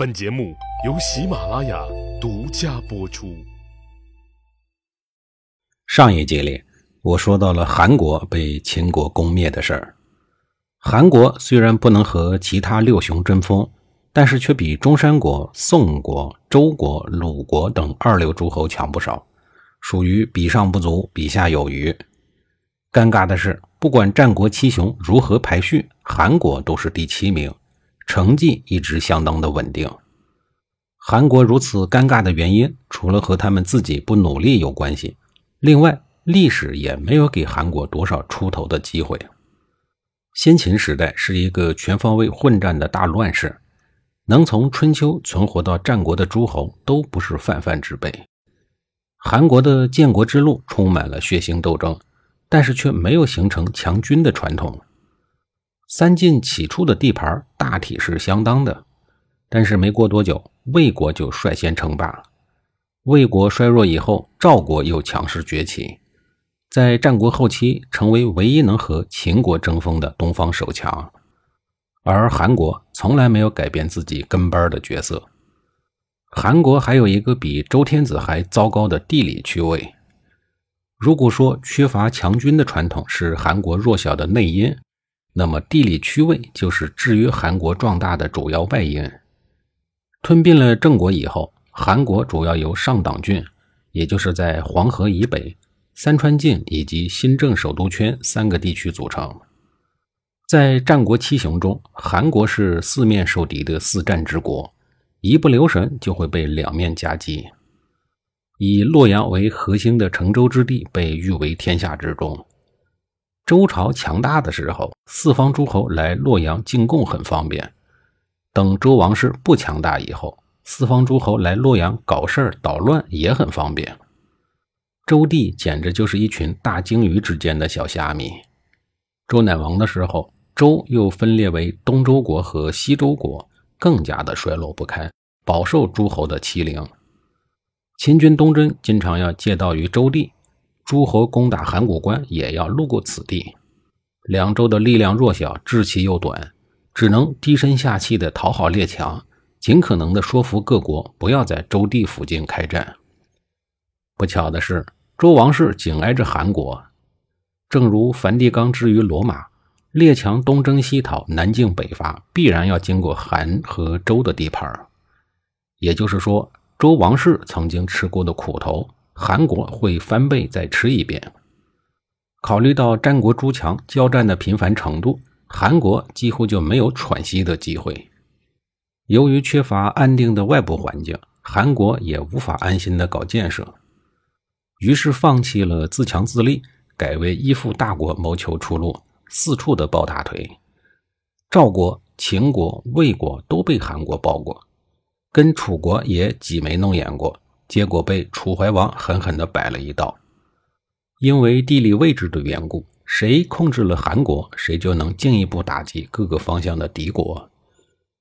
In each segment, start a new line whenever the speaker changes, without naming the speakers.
本节目由喜马拉雅独家播出。
上一集里，我说到了韩国被秦国攻灭的事儿。韩国虽然不能和其他六雄争锋，但是却比中山国、宋国、周国、鲁国等二流诸侯强不少，属于比上不足，比下有余。尴尬的是，不管战国七雄如何排序，韩国都是第七名。成绩一直相当的稳定。韩国如此尴尬的原因，除了和他们自己不努力有关系，另外历史也没有给韩国多少出头的机会。先秦时代是一个全方位混战的大乱世，能从春秋存活到战国的诸侯都不是泛泛之辈。韩国的建国之路充满了血腥斗争，但是却没有形成强军的传统。三晋起初的地盘大体是相当的，但是没过多久，魏国就率先称霸。魏国衰弱以后，赵国又强势崛起，在战国后期成为唯一能和秦国争锋的东方首强。而韩国从来没有改变自己跟班的角色。韩国还有一个比周天子还糟糕的地理区位。如果说缺乏强军的传统是韩国弱小的内因，那么，地理区位就是制约韩国壮大的主要外因。吞并了郑国以后，韩国主要由上党郡，也就是在黄河以北、三川境以及新郑首都圈三个地区组成。在战国七雄中，韩国是四面受敌的四战之国，一不留神就会被两面夹击。以洛阳为核心的成周之地被誉为天下之中。周朝强大的时候，四方诸侯来洛阳进贡很方便；等周王室不强大以后，四方诸侯来洛阳搞事儿捣乱也很方便。周地简直就是一群大鲸鱼之间的小虾米。周赧王的时候，周又分裂为东周国和西周国，更加的衰落不堪，饱受诸侯的欺凌。秦军东征经常要借道于周地。诸侯攻打函谷关也要路过此地，两周的力量弱小，志气又短，只能低声下气的讨好列强，尽可能的说服各国不要在周地附近开战。不巧的是，周王室紧挨着韩国，正如梵蒂冈之于罗马，列强东征西讨、南进北伐，必然要经过韩和周的地盘也就是说，周王室曾经吃过的苦头。韩国会翻倍再吃一遍。考虑到战国诸强交战的频繁程度，韩国几乎就没有喘息的机会。由于缺乏安定的外部环境，韩国也无法安心的搞建设，于是放弃了自强自立，改为依附大国谋求出路，四处的抱大腿。赵国、秦国、魏国都被韩国抱过，跟楚国也挤眉弄眼过。结果被楚怀王狠狠地摆了一道。因为地理位置的缘故，谁控制了韩国，谁就能进一步打击各个方向的敌国。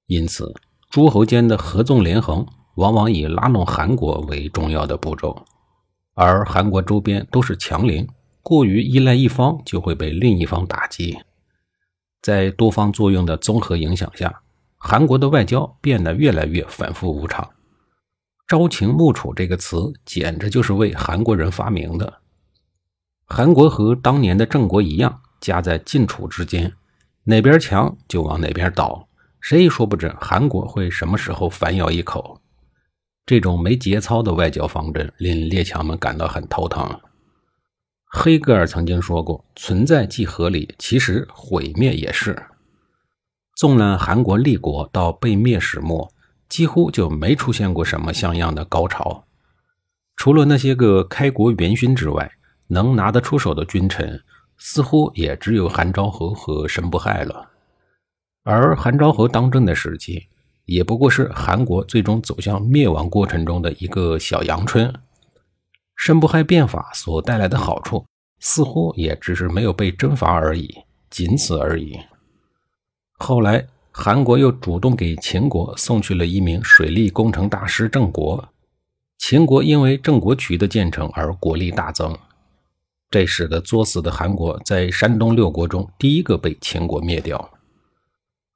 因此，诸侯间的合纵连横往往以拉拢韩国为重要的步骤。而韩国周边都是强邻，过于依赖一方就会被另一方打击。在多方作用的综合影响下，韩国的外交变得越来越反复无常。朝秦暮楚这个词简直就是为韩国人发明的。韩国和当年的郑国一样，夹在晋楚之间，哪边强就往哪边倒，谁也说不准韩国会什么时候反咬一口。这种没节操的外交方针令列强们感到很头疼。黑格尔曾经说过：“存在即合理，其实毁灭也是。”纵览韩国立国到被灭始末。几乎就没出现过什么像样的高潮，除了那些个开国元勋之外，能拿得出手的君臣，似乎也只有韩昭和和申不害了。而韩昭和当政的时期，也不过是韩国最终走向灭亡过程中的一个小阳春。申不害变法所带来的好处，似乎也只是没有被征伐而已，仅此而已。后来。韩国又主动给秦国送去了一名水利工程大师郑国，秦国因为郑国渠的建成而国力大增，这使得作死的韩国在山东六国中第一个被秦国灭掉。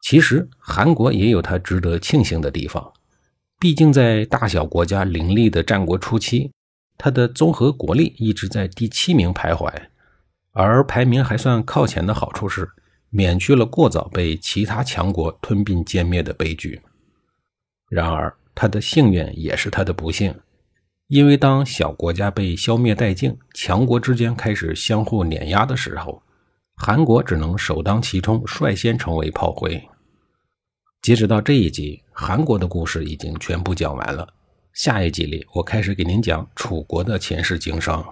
其实韩国也有它值得庆幸的地方，毕竟在大小国家林立的战国初期，它的综合国力一直在第七名徘徊，而排名还算靠前的好处是，免去了过早被其他强国吞并歼灭的悲剧。然而，他的幸运也是他的不幸，因为当小国家被消灭殆尽，强国之间开始相互碾压的时候，韩国只能首当其冲，率先成为炮灰。截止到这一集，韩国的故事已经全部讲完了。下一集里，我开始给您讲楚国的前世今生。